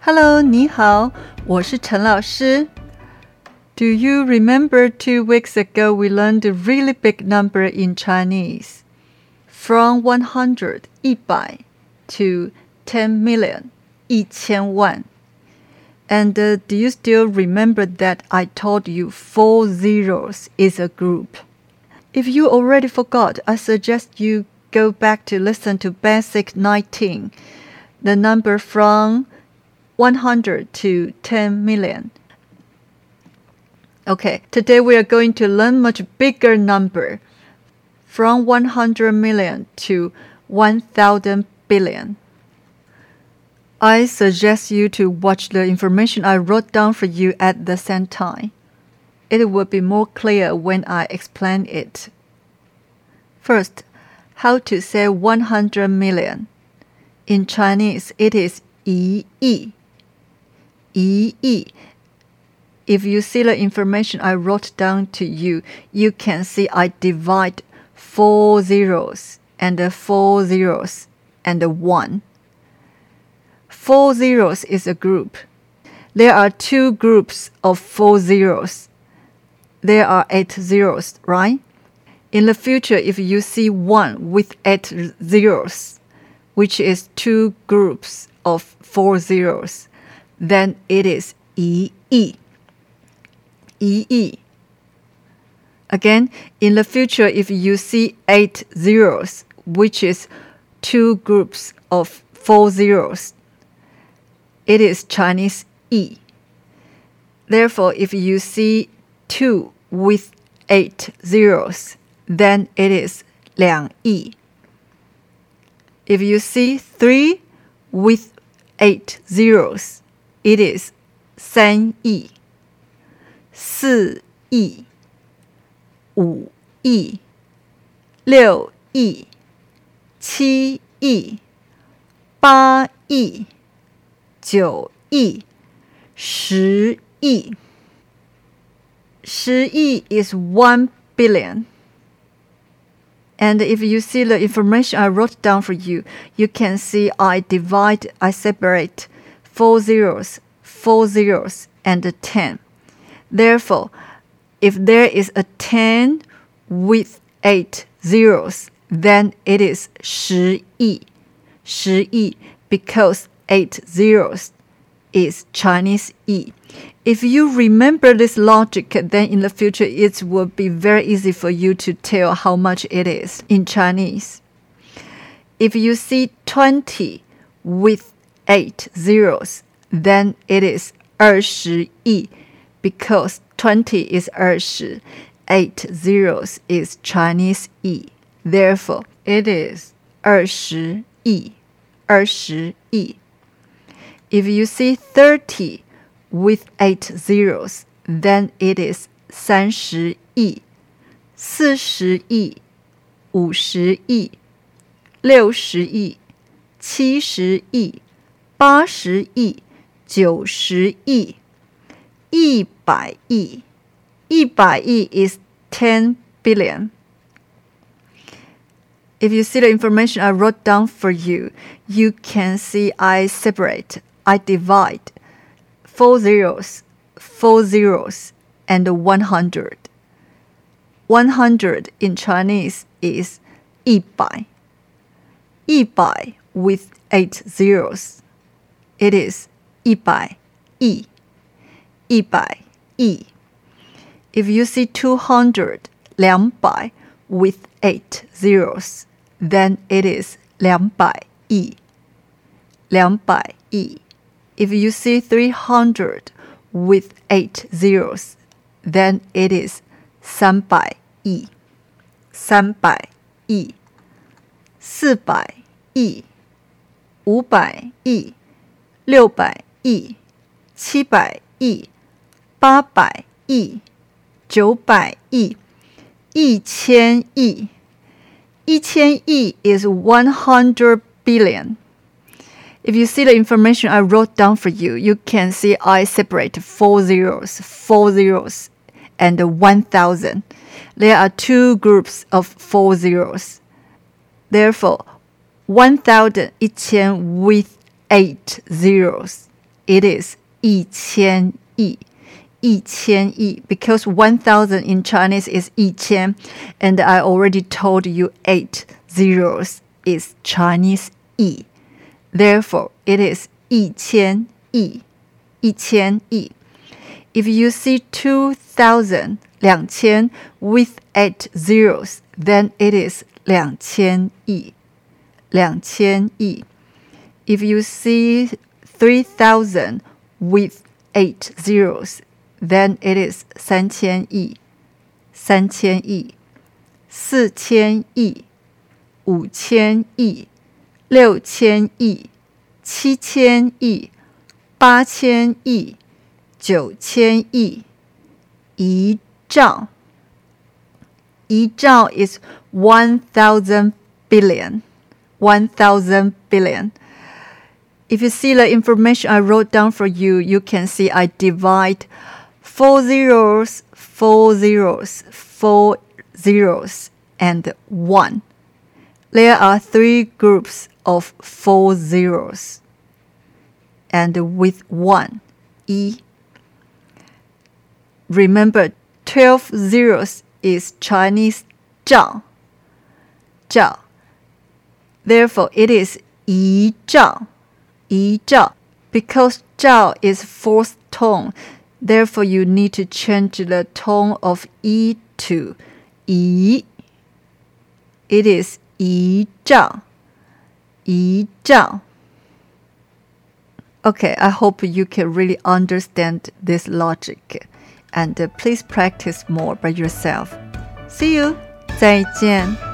Hello，你好，我是陈老师。Do you remember two weeks ago we learned a really big number in Chinese? From 100, 一百 to 10 million, 一千万. And uh, do you still remember that I told you four zeros is a group? If you already forgot, I suggest you go back to listen to Basic 19, the number from 100 to 10 million. Okay, today we are going to learn much bigger number from 100 million to 1000 billion. I suggest you to watch the information I wrote down for you at the same time. It will be more clear when I explain it. First, how to say 100 million. In Chinese, it is 一亿.一亿. If you see the information I wrote down to you, you can see I divide four zeros and the four zeros and the one. Four zeros is a group. There are two groups of four zeros. There are eight zeros, right? In the future, if you see one with eight zeros, which is two groups of four zeros, then it is yi. Again, in the future, if you see eight zeros, which is two groups of four zeros, it is Chinese E. Therefore, if you see two with eight zeros, then it is 两亿. If you see three with eight zeros, it is 三亿、四亿、五亿、六亿、七亿、八亿、九亿、十亿。十亿 is one billion. And if you see the information I wrote down for you, you can see I divide, I separate four zeros, four zeros, and a 10. Therefore, if there is a 10 with eight zeros, then it is 十亿,十亿 because eight zeros is Chinese 亿. If you remember this logic, then in the future it will be very easy for you to tell how much it is in Chinese. If you see 20 with 8 zeros, then it is 二十亿 because 20 is 二十, 8 zeros is Chinese 亿. Therefore, it is 二十亿,二十亿. If you see 30 with 8 zeros, then it is 三十亿,四十亿,五十亿,六十亿,七十亿, 八十亿,九十亿,一百亿,一百亿 is 10 billion. If you see the information I wrote down for you, you can see I separate, I divide four zeros, four zeros, and 100. 100 in Chinese is 一百,一百 with eight zeros. It is 一百亿,一百亿. If you see 200, 两百 with eight zeros, then it is 两百亿,两百亿. If you see 300 with eight zeros, then it is 三百亿,三百亿,四百亿,五百亿, 六百亿,七百亿,八百亿,九百亿,一千亿,一千亿 is 100 billion. If you see the information I wrote down for you, you can see I separate four zeros, four zeros, and 1000. There are two groups of four zeros. Therefore, 1000 一千 with eight zeros it is 一千亿。一千亿 because 1000 in Chinese is 一千 and I already told you 8 zeros is Chinese 亿 therefore it is 一千亿一千亿 if you see 2000 两千 with 8 zeros then it is 两千亿两千亿 if you see 3000 with 8 zeros then it is 三千亿、三千亿、四千亿、五千亿、六千亿、七千亿、八千亿、九千亿、一兆。一兆 is one thousand billion. One thousand billion. If you see the information I wrote down for you, you can see I divide four zeros, four zeros, four zeros, and one. There are three groups of four zeros. And with one, E. Remember, 12 zeros is Chinese zhao. Zhao. Therefore, it is yi 一兆 yi. Because zhao is fourth tone, therefore you need to change the tone of yi to yi. It is yi zhao. Okay, I hope you can really understand this logic and uh, please practice more by yourself. See you! 再见。